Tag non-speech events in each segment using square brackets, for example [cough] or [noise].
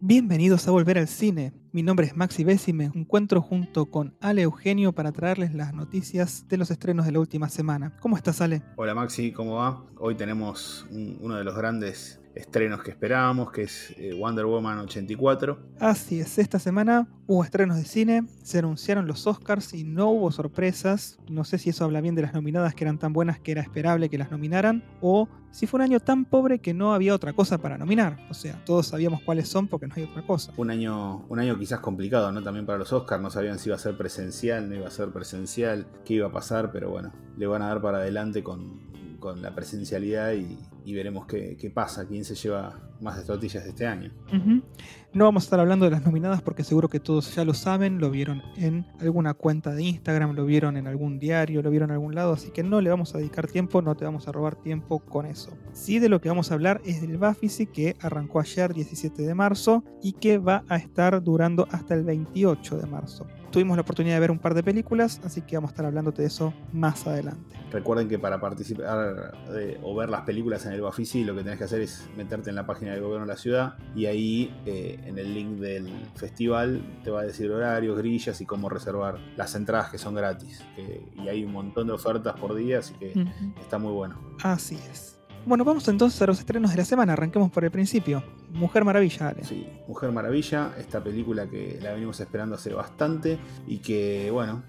Bienvenidos a Volver al Cine. Mi nombre es Maxi Bessi y me encuentro junto con Ale Eugenio para traerles las noticias de los estrenos de la última semana. ¿Cómo estás, Ale? Hola Maxi, ¿cómo va? Hoy tenemos un- uno de los grandes estrenos que esperábamos, que es eh, Wonder Woman 84. Así es, esta semana hubo estrenos de cine, se anunciaron los Oscars y no hubo sorpresas. No sé si eso habla bien de las nominadas que eran tan buenas que era esperable que las nominaran, o si fue un año tan pobre que no había otra cosa para nominar. O sea, todos sabíamos cuáles son porque no hay otra cosa. Un año, un año quizás complicado, ¿no? También para los Oscars, no sabían si iba a ser presencial, no iba a ser presencial, qué iba a pasar, pero bueno, le van a dar para adelante con, con la presencialidad y, y veremos qué, qué pasa, quién se lleva más de tortillas de este año. No vamos a estar hablando de las nominadas porque seguro que todos ya lo saben, lo vieron en alguna cuenta de Instagram, lo vieron en algún diario, lo vieron en algún lado, así que no le vamos a dedicar tiempo, no te vamos a robar tiempo con eso. Sí de lo que vamos a hablar es del Bafisi que arrancó ayer 17 de marzo y que va a estar durando hasta el 28 de marzo. Tuvimos la oportunidad de ver un par de películas, así que vamos a estar hablándote de eso más adelante. Recuerden que para participar de- o ver las películas en el Bafisi lo que tenés que hacer es meterte en la página del gobierno de la ciudad y ahí eh, en el link del festival te va a decir horarios, grillas y cómo reservar las entradas que son gratis. Y hay un montón de ofertas por día, así que está muy bueno. Así es. Bueno, vamos entonces a los estrenos de la semana, arranquemos por el principio. Mujer Maravilla, Ale. Sí, Mujer Maravilla, esta película que la venimos esperando hace bastante y que, bueno,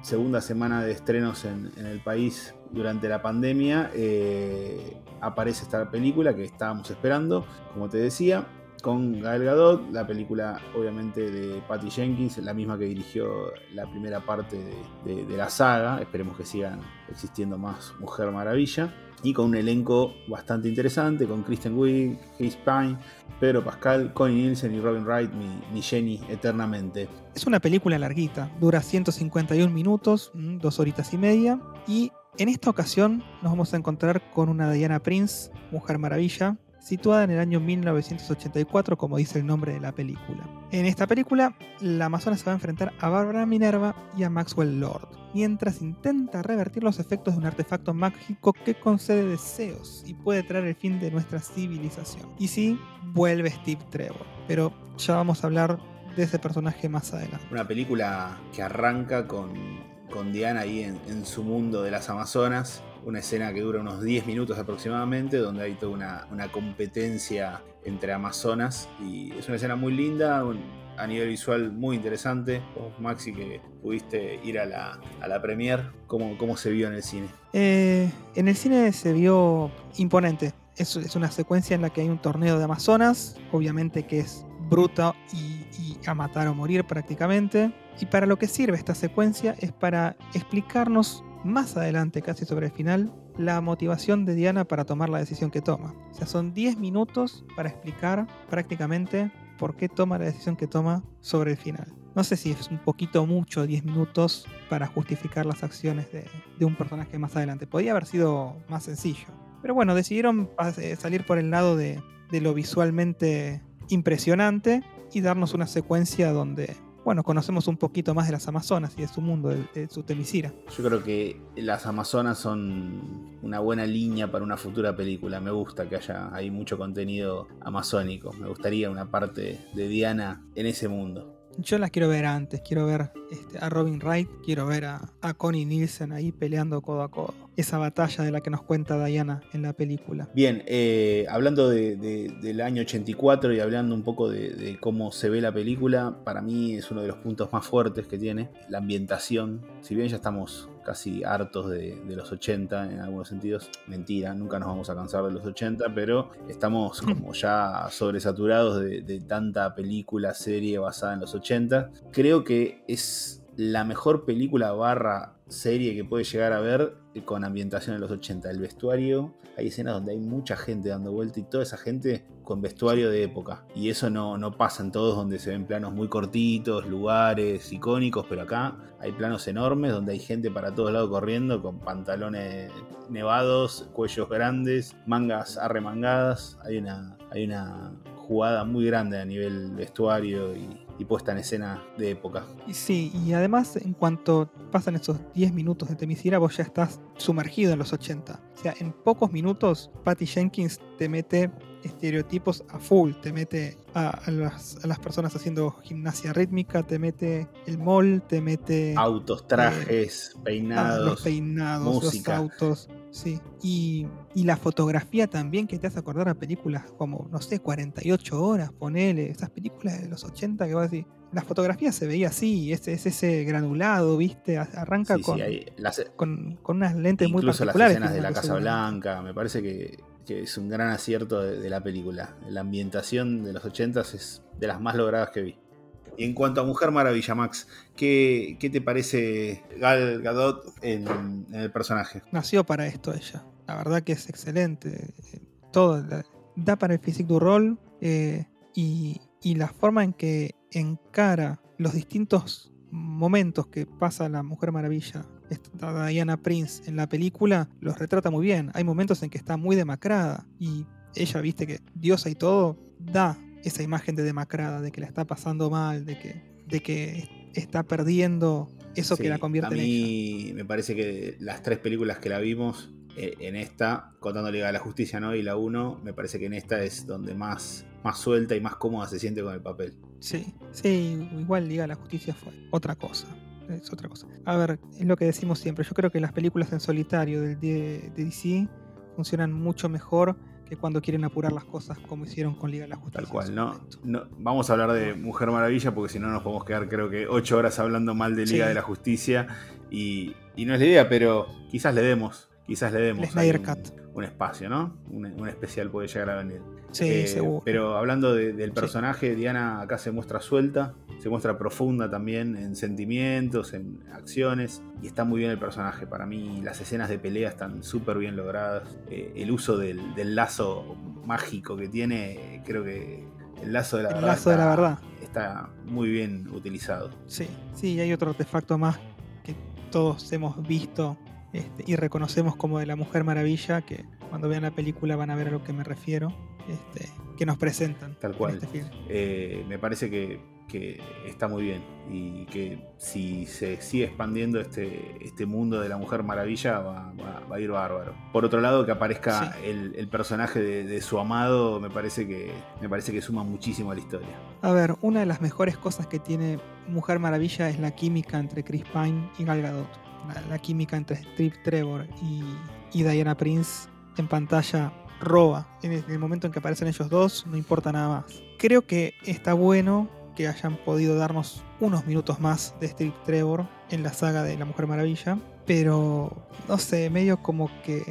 segunda semana de estrenos en, en el país durante la pandemia, eh, aparece esta película que estábamos esperando, como te decía, con Gael Gadot, la película obviamente de Patty Jenkins, la misma que dirigió la primera parte de, la saga, esperemos que sigan existiendo más Mujer Maravilla. Y con un elenco bastante interesante, con Kristen Wiig, Chris Pine, Pedro Pascal, Connie Nielsen y Robin Wright, mi, mi Jenny eternamente. Es una película larguita, dura 151 minutos, mm, dos horitas y media, y en esta ocasión nos vamos a encontrar con una Diana Prince, Mujer Maravilla, situada en el año 1984, como dice el nombre de la película. En esta película, la Amazona se va a enfrentar a Bárbara Minerva y a Maxwell Lord, mientras intenta revertir los efectos de un artefacto mágico que concede deseos y puede traer el fin de nuestra civilización. Y sí, vuelve Steve Trevor, pero ya vamos a hablar de ese personaje más adelante. Una película que arranca con, Diana ahí en su mundo de las Amazonas. Una escena que dura unos 10 minutos aproximadamente, donde hay toda una, competencia entre Amazonas. Y es una escena muy linda, a nivel visual muy interesante. Vos, Maxi, que pudiste ir a la, a la premiere, ¿cómo, ¿cómo se vio en el cine? Eh, en el cine se vio imponente. Es, es una secuencia en la que hay un torneo de Amazonas, obviamente que es bruta y, y a matar o morir prácticamente. Y para lo que sirve esta secuencia es para explicarnos más adelante, casi sobre el final, la motivación de Diana para tomar la decisión que toma. O sea, son 10 minutos para explicar prácticamente por qué toma la decisión que toma sobre el final. No sé si es un poquito mucho 10 minutos para justificar las acciones de, de un personaje más adelante. Podría haber sido más sencillo. Pero bueno, decidieron eh, salir por el lado de, de lo visualmente impresionante y darnos una secuencia donde, bueno, conocemos un poquito más de las Amazonas y de su mundo, de, de su temisira. Yo creo que las Amazonas son una buena línea para una futura película. Me gusta que haya ahí mucho contenido amazónico. Me gustaría una parte de Diana en ese mundo. Yo las quiero ver antes, quiero ver este, a Robin Wright, quiero ver a, a Connie Nielsen ahí peleando codo a codo. Esa batalla de la que nos cuenta Diana en la película. Bien, eh, hablando de- de- del año 84 y hablando un poco de, de cómo se ve la película, para mí es uno de los puntos más fuertes que tiene, la ambientación. Si bien ya estamos casi hartos de, los 80 en algunos sentidos, mentira, nunca nos vamos a cansar de los 80, pero estamos [laughs] como ya sobresaturados de tanta película, serie basada en los 80. Creo que es la mejor película barra serie que puede llegar a ver con ambientación en los 80. El vestuario, hay escenas donde hay mucha gente dando vuelta y toda esa gente con vestuario de época. Y eso no, no pasa en todos donde se ven planos muy cortitos, lugares icónicos, pero acá hay planos enormes donde hay gente para todos lados corriendo con pantalones nevados, cuellos grandes, mangas arremangadas. Hay una, hay una jugada muy grande a nivel vestuario y, y puesta en escena de época. Sí, y además en cuanto pasan esos 10 minutos de Temisira, vos ya estás sumergido en los 80. O sea, en pocos minutos Patty Jenkins te mete estereotipos a full, te mete a, a las, a las personas haciendo gimnasia rítmica, te mete el mall, te mete Autos, trajes, ah, peinados. los peinados, música. los autos, sí. Y, y la fotografía también que te hace acordar a películas como, no sé, 48 horas, ponele, esas películas de los 80 que vas a decir. La fotografía se veía así, es, es ese granulado, ¿viste? Arranca Sí, con, sí, las- con, con unas lentes muy incluso las particulares. escenas de la Casa Blanca, me parece que, que es un gran acierto de, de la película. La ambientación de los 80 es de las más logradas que vi. Y en cuanto a Mujer Maravilla, Max, ¿qué, qué te parece Gal Gadot en, el personaje? nació para esto ella. La verdad que es excelente. Todo da para el physique du rol eh, y, y la forma en que encara los distintos momentos que pasa la Mujer Maravilla, esta Diana Prince en la película, los retrata muy bien. Hay momentos en que está muy demacrada y ella, viste que diosa y todo, da esa imagen de demacrada, de que la está pasando mal, de que, de que está perdiendo eso que la convierte a en ella. mí me parece que las tres películas que la vimos, eh, en esta, contando Liga de la Justicia ¿no? y la 1, me parece que en esta es donde más, más suelta y más cómoda se siente con el papel. Sí, sí, igual Liga de la Justicia fue otra cosa. Es otra cosa. A ver, es lo que decimos siempre. Yo creo que las películas en solitario del de, de DC funcionan mucho mejor que cuando quieren apurar las cosas como hicieron con Liga de la Justicia. Tal cual, ¿no? no Vamos a hablar de Mujer Maravilla porque si no nos podemos quedar creo que ocho horas hablando mal de Liga Sí. de la Justicia y, y no es la idea, pero quizás le demos, quizás le demos Snyder un, Cut. un espacio, ¿no? Un, un especial puede llegar a venir. Sí, Eh, seguro. Pero hablando de- del personaje, Diana acá se muestra suelta, se muestra profunda también en sentimientos, en acciones, y está muy bien el personaje. Para mí las escenas de pelea están súper bien logradas. Eh, el uso del, del lazo mágico que tiene, creo que el lazo de la El verdad. lazo de la está- verdad. Está muy bien utilizado. Sí, sí, hay otro artefacto más que todos hemos visto este, y reconocemos como de la Mujer Maravilla, que cuando vean la película van a ver a lo que me refiero, este, que nos presentan Tal cual. este film. Eh, me parece que, que está muy bien y que si se sigue expandiendo este, este mundo de la Mujer Maravilla va, va- va a ir bárbaro. Por otro lado, que aparezca Sí. el, el personaje de, de su amado me parece, que, me parece que suma muchísimo a la historia. A ver, una de las mejores cosas que tiene Mujer Maravilla es la química entre Chris Pine y Gal Gadot. La, la química entre Strip Trevor y, y Diana Prince en pantalla roba. En el momento en que aparecen ellos dos, no importa nada más. Creo que está bueno que hayan podido darnos unos minutos más de Strip Trevor en la saga de la Mujer Maravilla, pero no sé, medio como que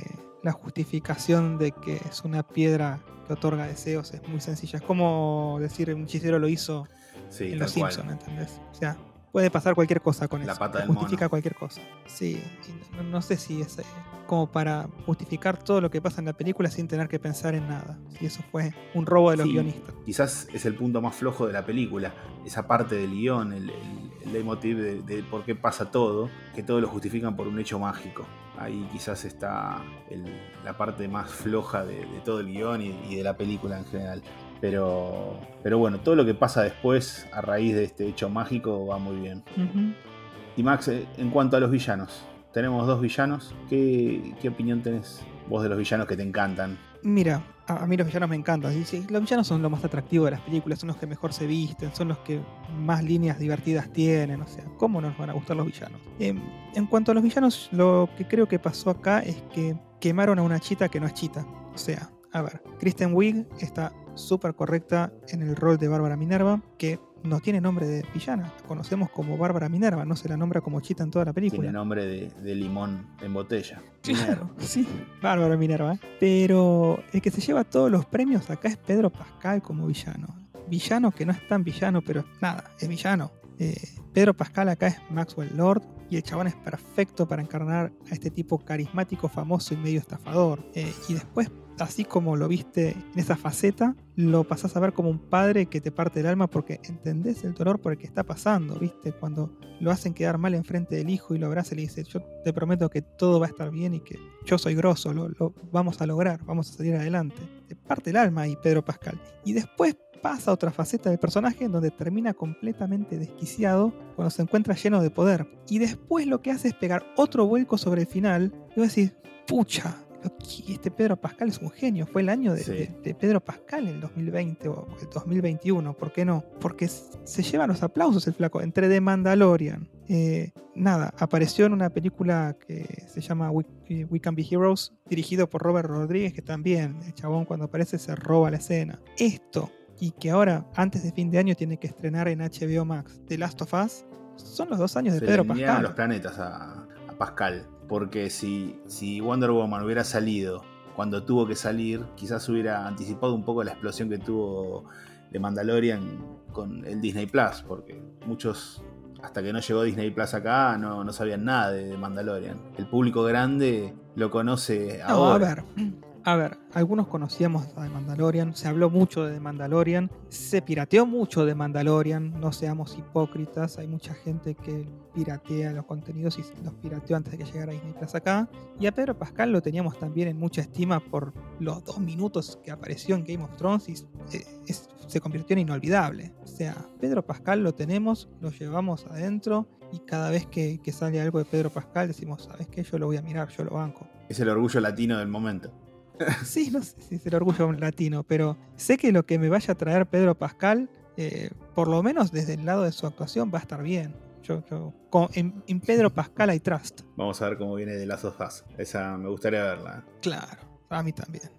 la justificación de que es una piedra que otorga deseos es muy sencilla. Es como decir un hechicero lo hizo Sí, en Los. Simpsons, ¿entendés? O sea, puede pasar cualquier cosa con La eso. pata justifica mono. cualquier cosa. Sí, y no, no sé si es eh, como para justificar todo lo que pasa en la película sin tener que pensar en nada. Si eso fue un robo de los Sí. guionistas. Quizás es el punto más flojo de la película, esa parte del guion, el, el, el leitmotiv de, de por qué pasa todo, que todo lo justifican por un hecho mágico. Ahí quizás está el- la parte más floja de, de todo el guion y, y de la película en general. Pero, pero bueno, todo lo que pasa después a raíz de este hecho mágico va muy bien. Y Max, eh, en cuanto a los villanos, tenemos dos villanos. ¿Qué, qué opinión tenés vos de los villanos que te encantan? Mira, a, mí los villanos me encantan. Sí, sí, Los villanos son lo más atractivo de las películas, son los que mejor se visten, son los que más líneas divertidas tienen. O sea, ¿cómo nos van a gustar los villanos? Em, en cuanto a los villanos, lo que creo que pasó acá es que quemaron a una chita que no es chita. O sea, a ver, Kristen Wiig está súper correcta en el rol de Bárbara Minerva, que no tiene nombre de villana. La conocemos como Bárbara Minerva, no se la nombra como chita en toda la película. Tiene nombre de, de limón en botella. Claro, [laughs] sí, bárbaro Minerva. Pero el que se lleva todos los premios acá es Pedro Pascal como villano. Villano que no es tan villano, pero nada, es villano. Eh, Pedro Pascal acá es Maxwell Lord y el chabón es perfecto para encarnar a este tipo carismático, famoso y medio estafador. Eh, y después así como lo viste en esa faceta, lo pasás a ver como un padre que te parte el alma porque entendés el dolor por el que está pasando, ¿viste? Cuando lo hacen quedar mal enfrente del hijo y lo abraza y le dice, yo te prometo que todo va a estar bien y que yo soy grosso, lo, vamos a lograr, vamos a salir adelante. Te parte el alma ahí Pedro Pascal. Y después pasa a otra faceta del personaje en donde termina completamente desquiciado cuando se encuentra lleno de poder. Y después lo que hace es pegar otro vuelco sobre el final y vos decís, pucha, este Pedro Pascal es un genio. Fue el año de, Pedro Pascal en el 2020 o el 2021. ¿Por qué no? Porque se lleva los aplausos el flaco. Entre The Mandalorian. Eh, nada, apareció en una película que se llama We, We, Can Be Heroes, dirigido por Robert Rodríguez, que también el chabón cuando aparece se roba la escena. Esto, y que ahora, antes de fin de año, tiene que estrenar en HBO Max The Last of Us, son los dos años de Pedro Pascal. los planetas a Pascal. Porque si, si Wonder Woman hubiera salido cuando tuvo que salir, quizás hubiera anticipado un poco la explosión que tuvo de Mandalorian con el Disney Plus, porque muchos, hasta que no llegó Disney Plus acá, no, no sabían nada de, Mandalorian. El público grande lo conoce ahora. a ver, a ver, algunos conocíamos a The Mandalorian, se habló mucho de The Mandalorian, se pirateó mucho de Mandalorian, no seamos hipócritas, hay mucha gente que piratea los contenidos y los pirateó antes de que llegara Disney Plus acá. Y a Pedro Pascal lo teníamos también en mucha estima por los dos minutos que apareció en Game of Thrones y eh, se convirtió en inolvidable. O sea, Pedro Pascal lo tenemos, lo llevamos adentro y cada vez que, que sale algo de Pedro Pascal decimos, ¿sabes qué? Yo lo voy a mirar, yo lo banco. Es el orgullo latino del momento. [laughs] Sí, no sé si es el orgullo latino, pero sé que lo que me vaya a traer Pedro Pascal, eh, por lo menos desde el lado de su actuación, va a estar bien. Yo, en, Pedro Pascal hay trust. Vamos a ver cómo viene de las dos Esa me gustaría verla. Claro, a mí también.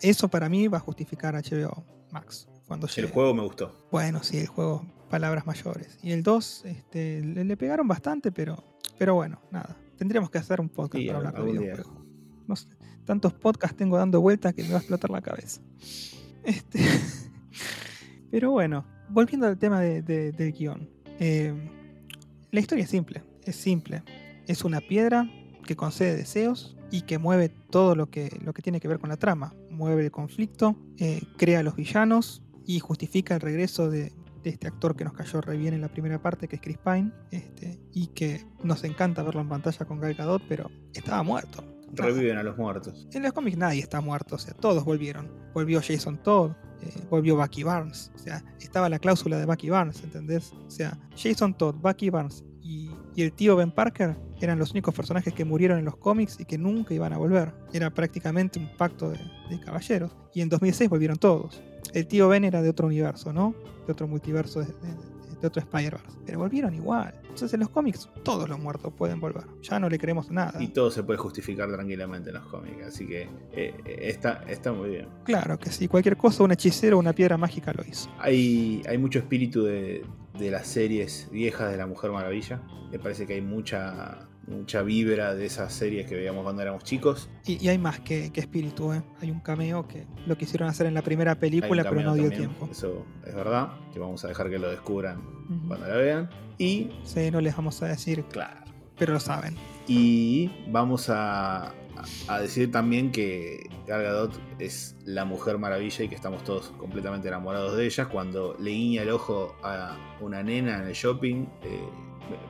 eso para mí va a justificar HBO Max. Cuando El juego me gustó. Bueno, sí, el juego, palabras mayores. Y el 2 este, le, pegaron bastante, pero, pero bueno, nada. Tendríamos que hacer un podcast para hablar de videojuegos. No sé tantos podcasts tengo dando vueltas que me va a explotar la cabeza. Este, [laughs] pero bueno, volviendo al tema del guion. Eh, la historia es simple, es simple. Es una piedra que concede deseos y que mueve todo lo que, tiene que ver con la trama. Mueve el conflicto, eh, crea a los villanos y justifica el regreso de, este actor que nos cayó re bien en la primera parte, que es Chris Pine, este, y que nos encanta verlo en pantalla con Gal Gadot, pero estaba muerto. Reviven a los muertos. En los cómics nadie está muerto, o sea, todos volvieron. Volvió Jason Todd, eh, volvió Bucky Barnes, o sea, estaba la cláusula de Bucky Barnes, ¿entendés? O sea, Jason Todd, Bucky Barnes y, el tío Ben Parker eran los únicos personajes que murieron en los cómics y que nunca iban a volver. Era prácticamente un pacto de, caballeros. Y en 2006 volvieron todos. El tío Ben era de otro universo, ¿no? De otro multiverso de, de otro Spider-Verse. Pero volvieron igual. Entonces en los cómics todos los muertos pueden volver. Ya no le creemos nada. Y todo se puede justificar tranquilamente en los cómics. Así que eh, está, está muy bien. Claro que sí. Cualquier cosa, un hechicero o una piedra mágica lo hizo. Hay, hay mucho espíritu de, de las series viejas de la Mujer Maravilla. Me parece que hay mucha mucha vibra de esas series que veíamos cuando éramos chicos. Y, hay más que, espíritu, ¿eh? hay un cameo que lo quisieron hacer en la primera película, pero no dio tiempo. Eso es verdad, que vamos a dejar que lo descubran cuando la vean. Y. Sí, no les vamos a decir. Claro. Pero lo saben. Y vamos a, a decir también que Gal Gadot es la mujer maravilla y que estamos todos completamente enamorados de ella. Cuando le guiña el ojo a una nena en el shopping, eh,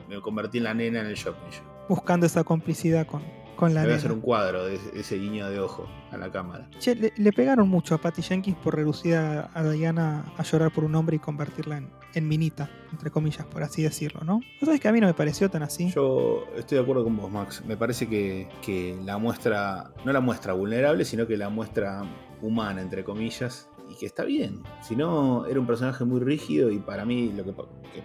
me, convertí en la nena en el shopping buscando esa complicidad con, con la Voy a hacer un cuadro de ese guiño de ojo a la cámara. Che, le, pegaron mucho a Patty Jenkins por reducir a, Diana a llorar por un hombre y convertirla en, minita, entre comillas, por así decirlo, ¿no? ¿Sabes que a mí no me pareció tan así? Yo estoy de acuerdo con vos, Max. Me parece que, que la muestra, no la muestra vulnerable, sino que la muestra humana, entre comillas, y que está bien. Si no, era un personaje muy rígido y para mí lo que,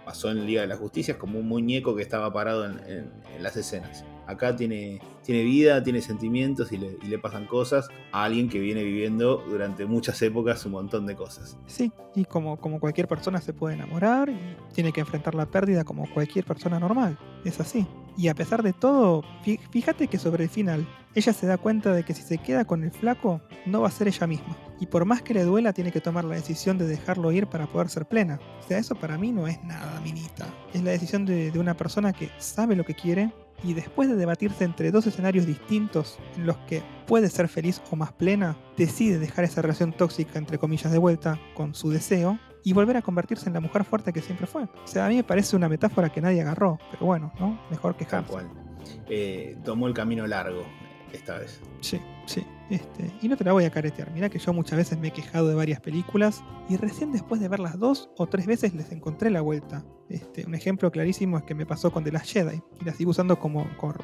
pasó en Liga de la Justicia es como un muñeco que estaba parado en, las escenas. Acá tiene, tiene vida, tiene sentimientos y le, pasan cosas a alguien que viene viviendo durante muchas épocas un montón de cosas. Sí, y como, como cualquier persona se puede enamorar y tiene que enfrentar la pérdida como cualquier persona normal. Es así. Y a pesar de todo, fíjate que sobre el final, ella se da cuenta de que si se queda con el flaco, no va a ser ella misma. Y por más que le duela, tiene que tomar la decisión de dejarlo ir para poder ser plena. O sea, eso para mí no es nada, minita. Es la decisión de, una persona que sabe lo que quiere, y después de debatirse entre dos escenarios distintos en los que puede ser feliz o más plena, decide dejar esa relación tóxica entre comillas de vuelta con su deseo y volver a convertirse en la mujer fuerte que siempre fue. O sea, a mí me parece una metáfora que nadie agarró, pero bueno, ¿no? Mejor que Tal cual. Eh, tomó el camino largo esta vez. Sí, sí. Este, y no te la voy a caretear. Mira que yo muchas veces me he quejado de varias películas y recién después de verlas dos o tres veces les encontré la vuelta. Este, un ejemplo clarísimo es que me pasó con The Last Jedi y la sigo usando como, como,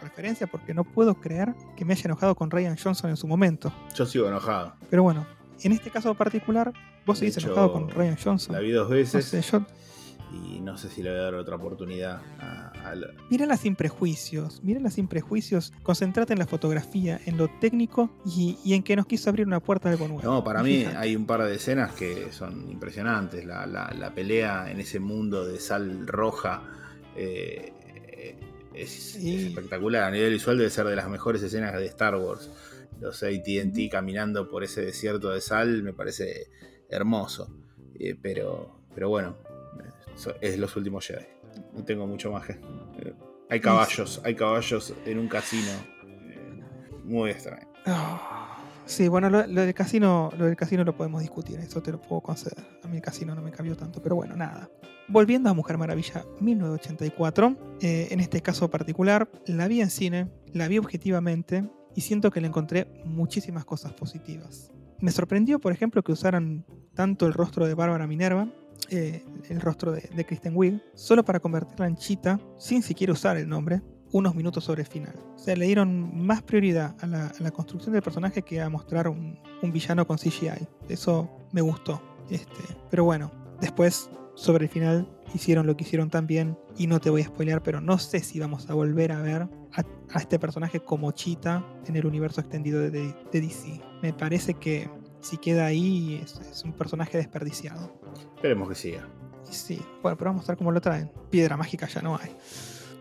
referencia porque no puedo creer que me haya enojado con Ryan Johnson en su momento. Yo sigo enojado. Pero bueno, en este caso particular, vos seguís enojado con Ryan Johnson. La vi dos veces. No sé, yo y no sé si le voy a dar otra oportunidad a, Mírala sin prejuicios, mírala sin prejuicios, concentrate en la fotografía, en lo técnico y, en que nos quiso abrir una puerta de algo nuevo. No, para mí hay un par de escenas que son impresionantes. La, pelea en ese mundo de sal roja eh, es, espectacular. A nivel visual debe ser de las mejores escenas de Star Wars. Los ATT caminando por ese desierto de sal me parece hermoso. Eh, pero, pero bueno, es los últimos Jedi. No tengo mucho más que. Hay caballos, hay caballos en un casino. Eh, muy extraño. Ah, sí, bueno, lo, del casino, lo del casino lo podemos discutir, eso te lo puedo conceder. A mí el casino no me cambió tanto, pero bueno, nada. Volviendo a Mujer Maravilla 1984, eh, en este caso particular, la vi en cine, la vi objetivamente y siento que le encontré muchísimas cosas positivas. Me sorprendió, por ejemplo, que usaran tanto el rostro de Bárbara Minerva eh, el rostro de, Kristen Wiig, solo para convertirla en Chita, sin siquiera usar el nombre, unos minutos sobre el final. O sea, le dieron más prioridad a la, construcción del personaje que a mostrar un, villano con CGI. Eso me gustó. Este, pero bueno, después, sobre el final, hicieron lo que hicieron también. Y no te voy a spoilear, pero no sé si vamos a volver a ver a, este personaje como Chita en el universo extendido de, de DC. Me parece que si queda ahí es, un personaje desperdiciado. Esperemos que siga. Sí, bueno, pero vamos a ver cómo lo traen. Piedra mágica ya no hay.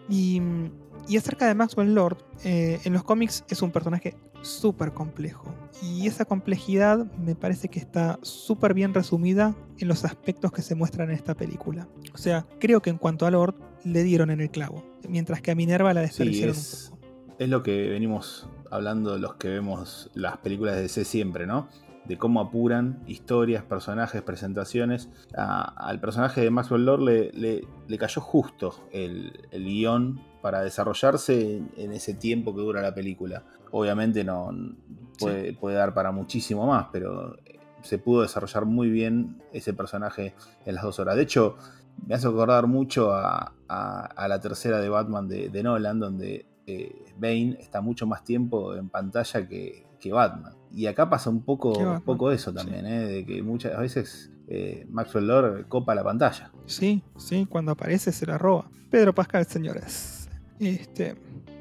Y, y acerca de Maxwell Lord, eh, en los cómics es un personaje súper complejo. Y esa complejidad me parece que está súper bien resumida en los aspectos que se muestran en esta película. O sea, creo que en cuanto a Lord, le dieron en el clavo. Mientras que a Minerva la desperdiciaron es, un poco. Es lo que venimos hablando los que vemos las películas de DC siempre, ¿no? De cómo apuran historias, personajes, presentaciones. al personaje de Maxwell Lord le, le, cayó justo el, guion para desarrollarse en, ese tiempo que dura la película. Obviamente no puede, puede, dar para muchísimo más, pero se pudo desarrollar muy bien ese personaje en las dos horas. De hecho, me hace acordar mucho a, la tercera de Batman de, Nolan, donde eh, Bane está mucho más tiempo en pantalla que, que Batman. Y acá pasa un poco, un poco eso también, ¿eh? de que muchas veces eh, Maxwell Lord copa la pantalla. Sí, sí, cuando aparece se la roba. Pedro Pascal, señores. Este,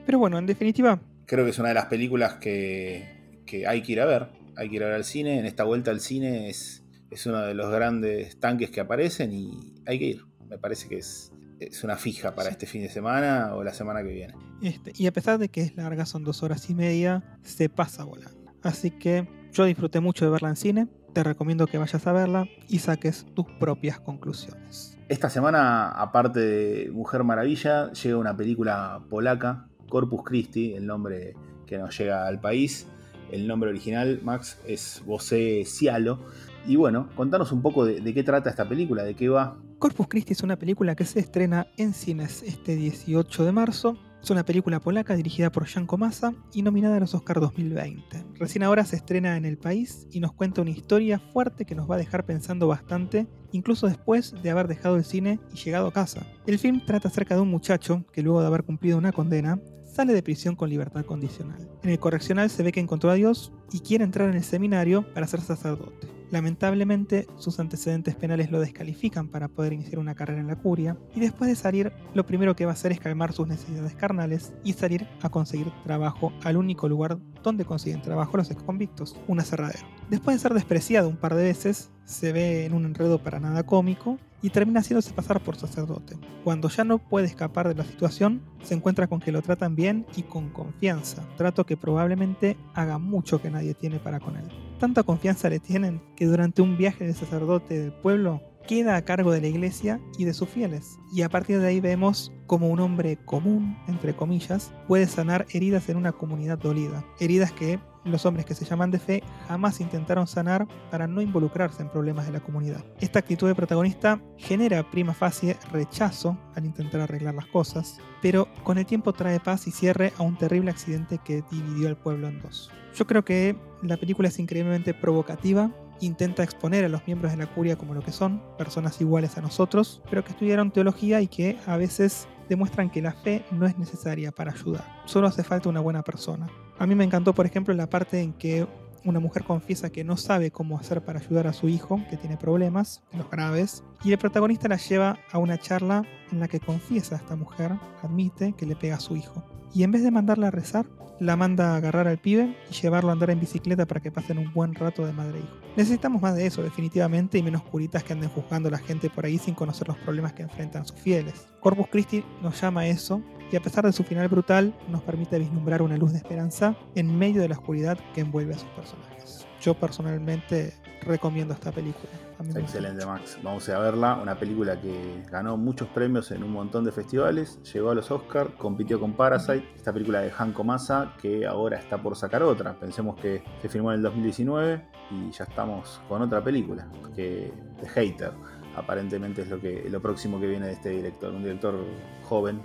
pero bueno, en definitiva. Creo que es una de las películas que, que hay que ir a ver. Hay que ir a ver al cine. En esta vuelta al cine es, es uno de los grandes tanques que aparecen y hay que ir. Me parece que es, es una fija para este fin de semana o la semana que viene. Este, y a pesar de que es larga, son dos horas y media, se pasa volando. Así que yo disfruté mucho de verla en cine, te recomiendo que vayas a verla y saques tus propias conclusiones. Esta semana, aparte de Mujer Maravilla, llega una película polaca, Corpus Christi, el nombre que nos llega al país. El nombre original, Max, es Vosé Cialo. Y bueno, contanos un poco de, de qué trata esta película, de qué va. Corpus Christi es una película que se estrena en cines este 18 de marzo es una película polaca dirigida por Jan Komasa y nominada a los Oscars 2020. Recién ahora se estrena en el país y nos cuenta una historia fuerte que nos va a dejar pensando bastante, incluso después de haber dejado el cine y llegado a casa. El film trata acerca de un muchacho que luego de haber cumplido una condena, sale de prisión con libertad condicional. En el correccional se ve que encontró a Dios y quiere entrar en el seminario para ser sacerdote. Lamentablemente, sus antecedentes penales lo descalifican para poder iniciar una carrera en la curia, y después de salir, lo primero que va a hacer es calmar sus necesidades carnales y salir a conseguir trabajo al único lugar donde consiguen trabajo los exconvictos, un aserradero. Después de ser despreciado un par de veces, se ve en un enredo para nada cómico y termina haciéndose pasar por sacerdote. Cuando ya no puede escapar de la situación, se encuentra con que lo tratan bien y con confianza, trato que probablemente haga mucho que nadie tiene para con él. Tanta confianza le tienen que durante un viaje del sacerdote del pueblo queda a cargo de la iglesia y de sus fieles. Y a partir de ahí vemos como un hombre común, entre comillas, puede sanar heridas en una comunidad dolida. Heridas que los hombres que se llaman de fe jamás intentaron sanar para no involucrarse en problemas de la comunidad. Esta actitud de protagonista genera prima facie rechazo al intentar arreglar las cosas, pero con el tiempo trae paz y cierre a un terrible accidente que dividió al pueblo en dos. Yo creo que la película es increíblemente provocativa, intenta exponer a los miembros de la curia como lo que son, personas iguales a nosotros, pero que estudiaron teología y que a veces demuestran que la fe no es necesaria para ayudar, solo hace falta una buena persona. A mí me encantó, por ejemplo, la parte en que una mujer confiesa que no sabe cómo hacer para ayudar a su hijo, que tiene problemas, los graves, y el protagonista la lleva a una charla en la que confiesa a esta mujer, admite que le pega a su hijo. Y en vez de mandarla a rezar, la manda a agarrar al pibe y llevarlo a andar en bicicleta para que pasen un buen rato de madre e hijo. Necesitamos más de eso, definitivamente, y menos curitas que anden juzgando a la gente por ahí sin conocer los problemas que enfrentan sus fieles. Corpus Christi nos llama a eso, y a pesar de su final brutal, nos permite vislumbrar una luz de esperanza en medio de la oscuridad que envuelve a sus personajes. Yo personalmente recomiendo esta película. Excelente, Max. Vamos a verla. Una película que ganó muchos premios en un montón de festivales, llegó a los Oscars, compitió con Parasite, esta película de Hanko Masa, que ahora está por sacar otra. Pensemos que se filmó en el 2019 y ya estamos con otra película, que The Hater. Aparentemente es lo, que, lo próximo que viene de este director, un director joven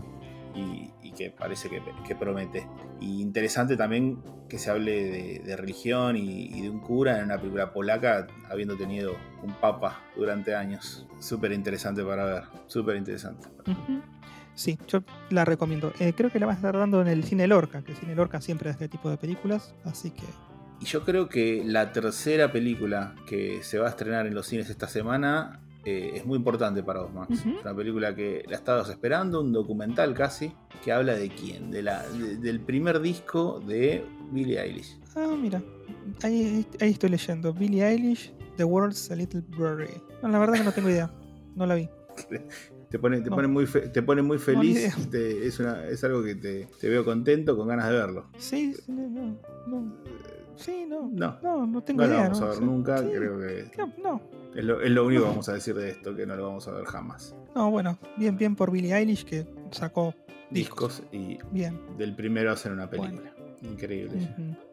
y, que parece que, promete. Y interesante también que se hable de, religión y, de un cura en una película polaca, habiendo tenido un papa durante años. Súper interesante para ver, súper interesante. Sí, yo la recomiendo. Eh, creo que la vas a estar dando en el cine Lorca, que el cine Lorca siempre da este tipo de películas, así que... Y yo creo que la tercera película que se va a estrenar en los cines esta semana eh, es muy importante para vos, Max. Es una película que la estabas esperando, un documental casi, que habla de quién, de la, del primer disco de Billie Eilish. Ah, mira, ahí, estoy leyendo. Billie Eilish, The World's a Little Blurry. No, la verdad que no tengo idea, no la vi. [laughs] te pone, te pone, muy, te pone muy feliz, es, una, es algo que te, te, veo contento, con ganas de verlo. Sí, sí no, no. Sí, no. No, no, no tengo idea. No lo vamos a ver nunca, creo que. No. Es lo, es lo único que vamos a decir de esto, que no lo vamos a ver jamás. No, bueno, bien, bien por Billie Eilish que sacó discos, y bien. del primero hacer una película. Increíble.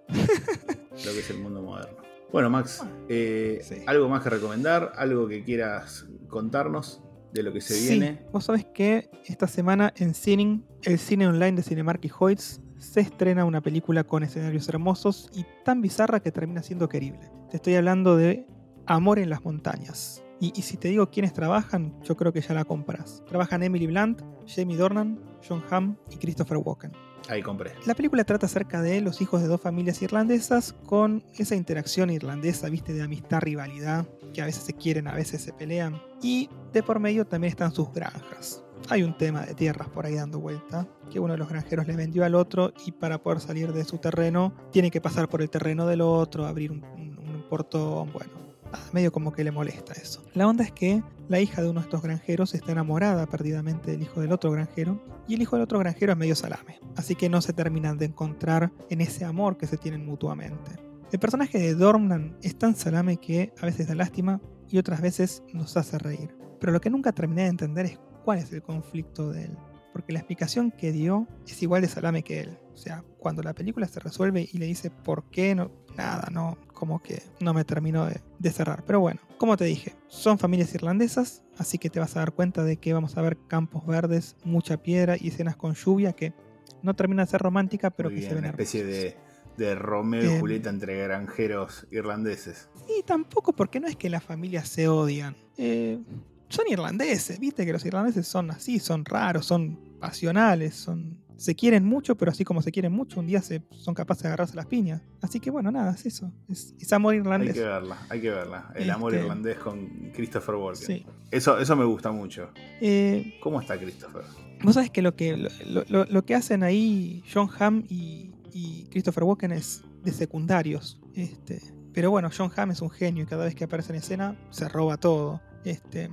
lo que es el mundo moderno. Bueno, Max, eh, ¿algo más que recomendar? ¿Algo que quieras contarnos de lo que se sí. viene? Vos sabés que esta semana en Cining, el cine online de Cinemark y Hoyts, se estrena una película con escenarios hermosos y tan bizarra que termina siendo querible. Te estoy hablando de Amor en las montañas. Y, si te digo quiénes trabajan, yo creo que ya la compras. Trabajan Emily Blunt, Jamie Dornan, John Hamm y Christopher Walken. Ahí compré. La película trata acerca de los hijos de dos familias irlandesas con esa interacción irlandesa, viste, de amistad, rivalidad, que a veces se quieren, a veces se pelean. Y de por medio también están sus granjas. Hay un tema de tierras por ahí dando vuelta, que uno de los granjeros le vendió al otro y para poder salir de su terreno tiene que pasar por el terreno del otro, abrir un, un portón, bueno, medio como que le molesta eso. La onda es que la hija de uno de estos granjeros está enamorada perdidamente del hijo del otro granjero y el hijo del otro granjero es medio salame, así que no se terminan de encontrar en ese amor que se tienen mutuamente. El personaje de Dornan es tan salame que a veces da lástima y otras veces nos hace reír. Pero lo que nunca terminé de entender es cuál es el conflicto de él. Porque la explicación que dio es igual de salame que él. O sea, cuando la película se resuelve y le dice por qué, no, nada, no, como que no me terminó de, cerrar. Pero bueno, como te dije, son familias irlandesas, así que te vas a dar cuenta de que vamos a ver campos verdes, mucha piedra y escenas con lluvia que no terminan de ser romántica, pero que se ven Una especie de, de Romeo y eh, Julieta entre granjeros irlandeses. Y tampoco porque no es que las familias se odian. Eh, son irlandeses, viste que los irlandeses son así, son raros, son pasionales, son se quieren mucho, pero así como se quieren mucho, un día se, son capaces de agarrarse las piñas. Así que bueno, nada, es eso. Es, amor irlandés. Hay que verla, hay que verla. El amor este, irlandés con Christopher Walken. Sí. Eso, eso me gusta mucho. Eh, ¿Cómo está Christopher? Vos sabés que lo que, lo, que hacen ahí John Hamm y, Christopher Walken es de secundarios. Este, pero bueno, John Hamm es un genio y cada vez que aparece en escena se roba todo. Este,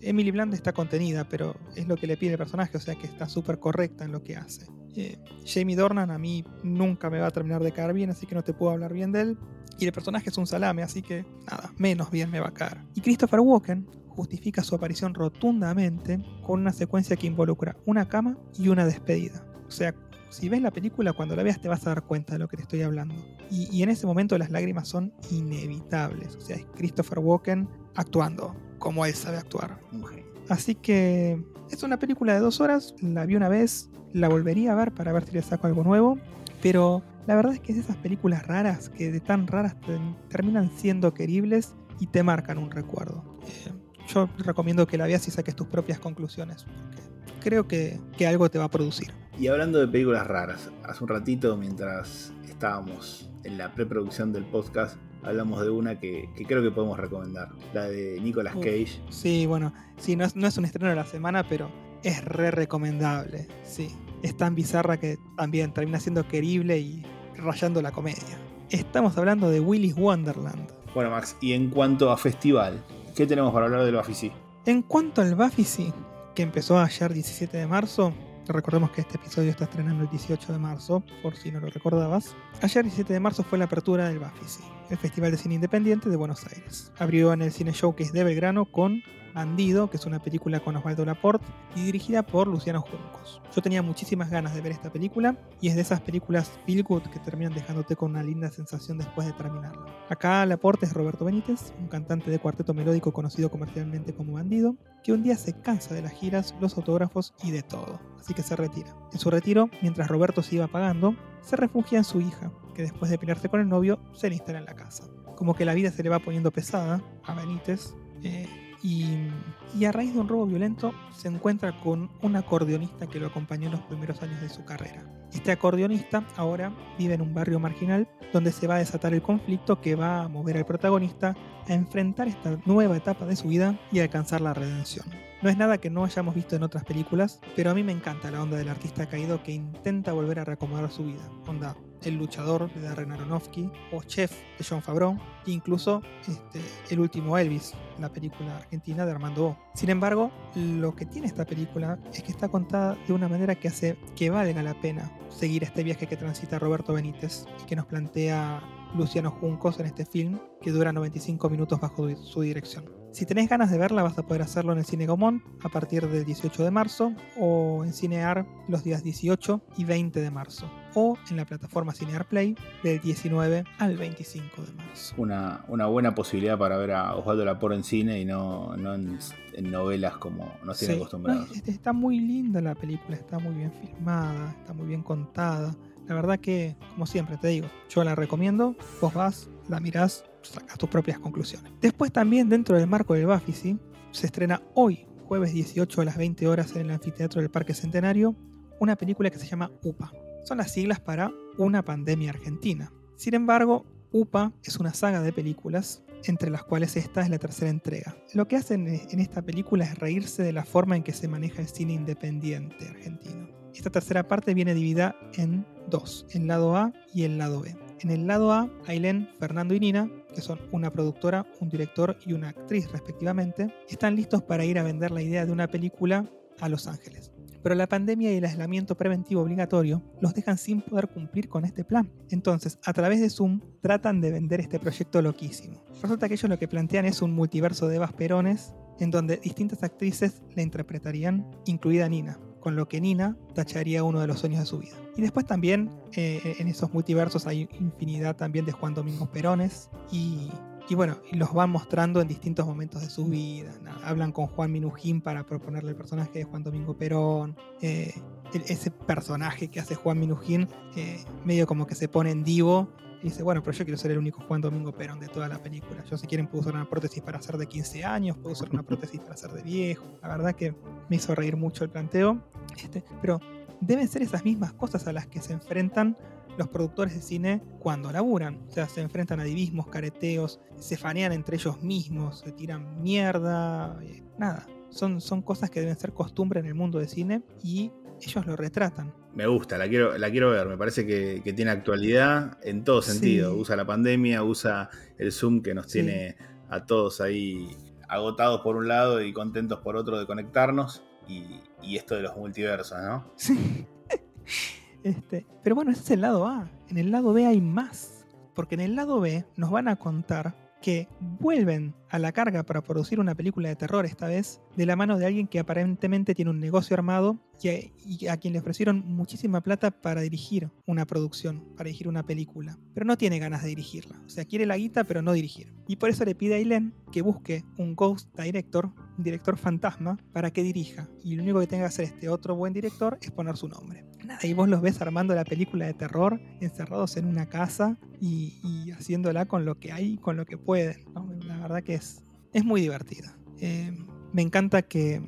Emily Blunt está contenida, pero es lo que le pide el personaje, o sea que está súper correcta en lo que hace. Eh, Jamie Dornan a mí nunca me va a terminar de caer bien, así que no te puedo hablar bien de él. Y el personaje es un salame, así que nada, menos bien me va a caer. Y Christopher Walken, justifica su aparición rotundamente con una secuencia que involucra una cama y una despedida. O sea, si ves la película, cuando la veas te vas a dar cuenta de lo que te estoy hablando. Y, en ese momento las lágrimas son inevitables. O sea, es Christopher Walken actuando como él sabe actuar. Así que es una película de dos horas, la vi una vez, la volvería a ver para ver si le saco algo nuevo, pero la verdad es que es esas películas raras que de tan raras terminan siendo queribles y te marcan un recuerdo. Eh, yo recomiendo que la veas y saques tus propias conclusiones, porque creo que, que algo te va a producir. Y hablando de películas raras, hace un ratito mientras estábamos en la preproducción del podcast, hablamos de una que, creo que podemos recomendar, la de Nicolas Cage. Sí, bueno, sí, no es, no es un estreno de la semana, pero es re recomendable, sí. Es tan bizarra que también termina siendo querible y rayando la comedia. Estamos hablando de Willy's Wonderland. Bueno, Max, y en cuanto a festival, ¿qué tenemos para hablar del Bafisi? En cuanto al Bafisi, que empezó ayer 17 de marzo, Recordemos que este episodio está estrenando el 18 de marzo, por si no lo recordabas. Ayer, 17 de marzo, fue la apertura del Bafisi, el Festival de Cine Independiente de Buenos Aires. Abrió en el Cine Showcase de Belgrano con Bandido, que es una película con Osvaldo Laporte y dirigida por Luciano Juncos. Yo tenía muchísimas ganas de ver esta película y es de esas películas feel good que terminan dejándote con una linda sensación después de terminarla. Acá Laporte es Roberto Benítez, un cantante de cuarteto melódico conocido comercialmente como Bandido, que un día se cansa de las giras, los autógrafos y de todo, así que se retira. En su retiro, mientras Roberto se iba pagando, se refugia en su hija, que después de pelearse con el novio, se instala en la casa. Como que la vida se le va poniendo pesada a Benítez, eh, y, a raíz de un robo violento se encuentra con un acordeonista que lo acompañó en los primeros años de su carrera. Este acordeonista ahora vive en un barrio marginal donde se va a desatar el conflicto que va a mover al protagonista a enfrentar esta nueva etapa de su vida y alcanzar la redención. No es nada que no hayamos visto en otras películas, pero a mí me encanta la onda del artista caído que intenta volver a reacomodar su vida. Onda, el luchador de Darren Aronofsky o Chef de John Favreau, e incluso este, el último Elvis, la película argentina de Armando O. Sin embargo, lo que tiene esta película es que está contada de una manera que hace que valga la pena seguir este viaje que transita Roberto Benítez y que nos plantea Luciano Juncos en este film que dura 95 minutos bajo su dirección. Si tenés ganas de verla vas a poder hacerlo en el Cine Gomón a partir del 18 de marzo o en Cinear los días 18 y 20 de marzo o en la plataforma Cinear Play del 19 al 25 de marzo. Una, una buena posibilidad para ver a Osvaldo Lapor en cine y no, en, novelas como nos tiene acostumbrados. está muy linda la película, está muy bien filmada, está muy bien contada. La verdad que, como siempre te digo, yo la recomiendo, vos vas, la mirás sacas tus propias conclusiones. Después también dentro del marco del Bafisi se estrena hoy, jueves 18 a las 20 horas en el anfiteatro del Parque Centenario, una película que se llama UPA. Son las siglas para Una pandemia argentina. Sin embargo, UPA es una saga de películas, entre las cuales esta es la tercera entrega. Lo que hacen en esta película es reírse de la forma en que se maneja el cine independiente argentino. Esta tercera parte viene dividida en dos, el lado A y el lado B. En el lado A, Ailén, Fernando y Nina, que son una productora, un director y una actriz respectivamente, están listos para ir a vender la idea de una película a Los Ángeles. Pero la pandemia y el aislamiento preventivo obligatorio los dejan sin poder cumplir con este plan. Entonces, a través de Zoom, tratan de vender este proyecto loquísimo. Resulta que ellos lo que plantean es un multiverso de Evas Perones, en donde distintas actrices la interpretarían, incluida Nina con lo que Nina tacharía uno de los sueños de su vida. Y después también eh, en esos multiversos hay infinidad también de Juan Domingo Perones y, y bueno, los van mostrando en distintos momentos de su vida. hablan con Juan Minujín para proponerle el personaje de Juan Domingo Perón. Eh, ese personaje que hace Juan Minujín eh, medio como que se pone en divo y dice, bueno, pero yo quiero ser el único Juan Domingo Perón de toda la película. Yo si quieren puedo usar una prótesis para hacer de 15 años, puedo usar una prótesis para hacer de viejo. La verdad que me hizo reír mucho el planteo. Este, pero deben ser esas mismas cosas a las que se enfrentan los productores de cine cuando laburan. O sea, se enfrentan a divismos, careteos, se fanean entre ellos mismos, se tiran mierda, eh, nada. Son, son cosas que deben ser costumbre en el mundo de cine y ellos lo retratan. Me gusta, la quiero, la quiero ver. Me parece que, tiene actualidad en todo sentido. Usa la pandemia, usa el Zoom que nos tiene a todos ahí agotados por un lado y contentos por otro de conectarnos. Y, esto de los multiversos, ¿no? [laughs] Sí. Este, pero bueno, ese es el lado A. En el lado B hay más. Porque en el lado B nos van a contar que vuelven a la carga para producir una película de terror esta vez, de la mano de alguien que aparentemente tiene un negocio armado y a, quien le ofrecieron muchísima plata para dirigir una producción, para dirigir una película. Pero no tiene ganas de dirigirla. O sea, quiere la guita pero no dirigir. Y por eso le pide a Eileen que busque un ghost director, un director fantasma, para que dirija. Y lo único que tenga que hacer este otro buen director es poner su nombre. Nada, y vos los ves armando la película de terror, encerrados en una casa y, haciéndola con lo que hay, con lo que pueden. La verdad que es, es muy divertida. Eh, me encanta que,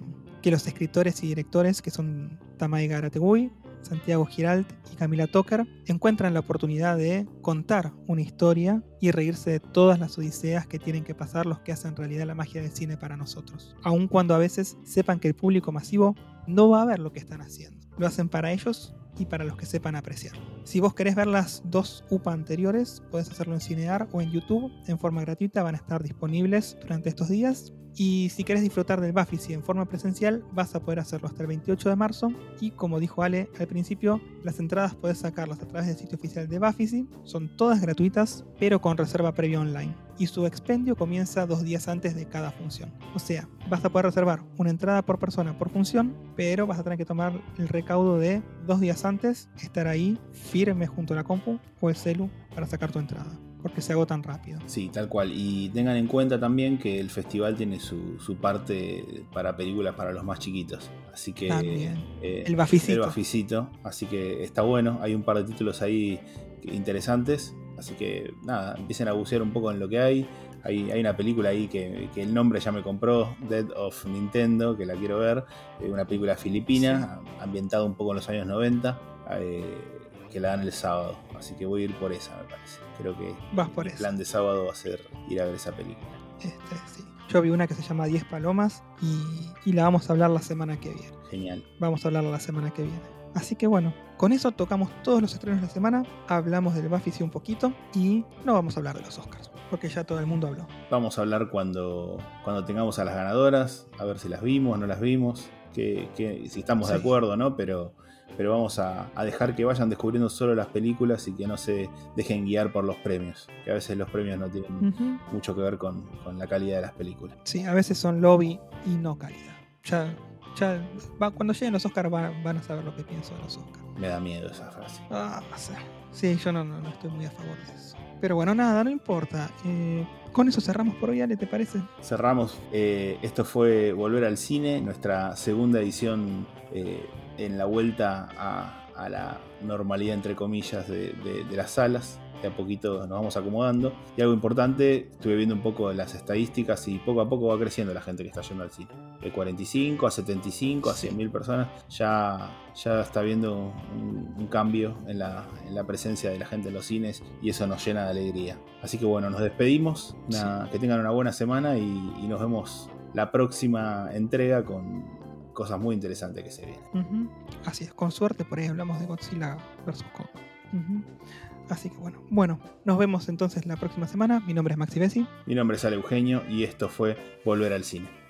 los escritores y directores, que son Tamay Garategui, Santiago Giralt y Camila Toker, encuentran la oportunidad de contar una historia y reírse de todas las odiseas que tienen que pasar los que hacen realidad la magia del cine para nosotros, aun cuando a veces sepan que el público masivo no va a ver lo que están haciendo. Lo hacen para ellos y para los que sepan apreciar. Si vos querés ver las dos UPA anteriores, puedes hacerlo en Cinear o en YouTube en forma gratuita, van a estar disponibles durante estos días. Y si querés disfrutar del Bafisi en forma presencial, vas a poder hacerlo hasta el 28 de marzo. Y como dijo Ale al principio, las entradas puedes sacarlas a través del sitio oficial de Bafisi. Son todas gratuitas, pero con reserva previa online. Y su expendio comienza dos días antes de cada función. O sea, vas a poder reservar una entrada por persona por función, pero vas a tener que tomar el recaudo de dos días antes, estar ahí firme junto a la compu o el celu para sacar tu entrada porque se agotan rápido. Sí, tal cual. Y tengan en cuenta también que el festival tiene su, parte para películas para los más chiquitos. Así que. Eh, el bafisito. El bafisito. Así que está bueno. Hay un par de títulos ahí interesantes. Así que nada, empiecen a bucear un poco en lo que hay. Hay, hay una película ahí que, el nombre ya me compró, Dead of Nintendo, que la quiero ver. Eh, una película filipina, ambientada un poco en los años 90 que la dan el sábado. Así que voy a ir por esa, me parece. Creo que Vas por el plan de sábado va a ser ir a ver esa película. Este, sí. Yo vi una que se llama 10 Palomas y, la vamos a hablar la semana que viene. Genial. Vamos a hablarla la semana que viene. Así que bueno, con eso tocamos todos los estrenos de la semana, hablamos del Buffy un poquito y no vamos a hablar de los Oscars, porque ya todo el mundo habló. Vamos a hablar cuando, cuando tengamos a las ganadoras, a ver si las vimos, no las vimos, que, si estamos de acuerdo, ¿no? Pero pero vamos a, dejar que vayan descubriendo solo las películas y que no se dejen guiar por los premios, que a veces los premios no tienen mucho que ver con, la calidad de las películas. Sí, a veces son lobby y no calidad. Ya, ya cuando lleguen los Oscars van, a saber lo que pienso de los Oscars. Me da miedo esa frase. Ah, sí, yo no, no, estoy muy a favor de eso. Pero bueno, nada, no importa. Eh, con eso cerramos por hoy, Ale, ¿te parece? Cerramos. Eh, esto fue Volver al Cine, nuestra segunda edición eh, en la vuelta a, la normalidad, entre comillas, de, las salas. De a poquito nos vamos acomodando. Y algo importante, estuve viendo un poco las estadísticas y poco a poco va creciendo la gente que está yendo al cine. De 45 a 75 a 100 mil personas, ya, ya está viendo un, cambio en la, presencia de la gente en los cines y eso nos llena de alegría. Así que bueno, nos despedimos, que tengan una buena semana y nos vemos la próxima entrega con cosas muy interesantes que se vienen. Así es, con suerte por ahí hablamos de Godzilla vs. Kong. Así que bueno, bueno, nos vemos entonces la próxima semana. Mi nombre es Maxi Bessi. Mi nombre es Ale Eugenio y esto fue Volver al Cine.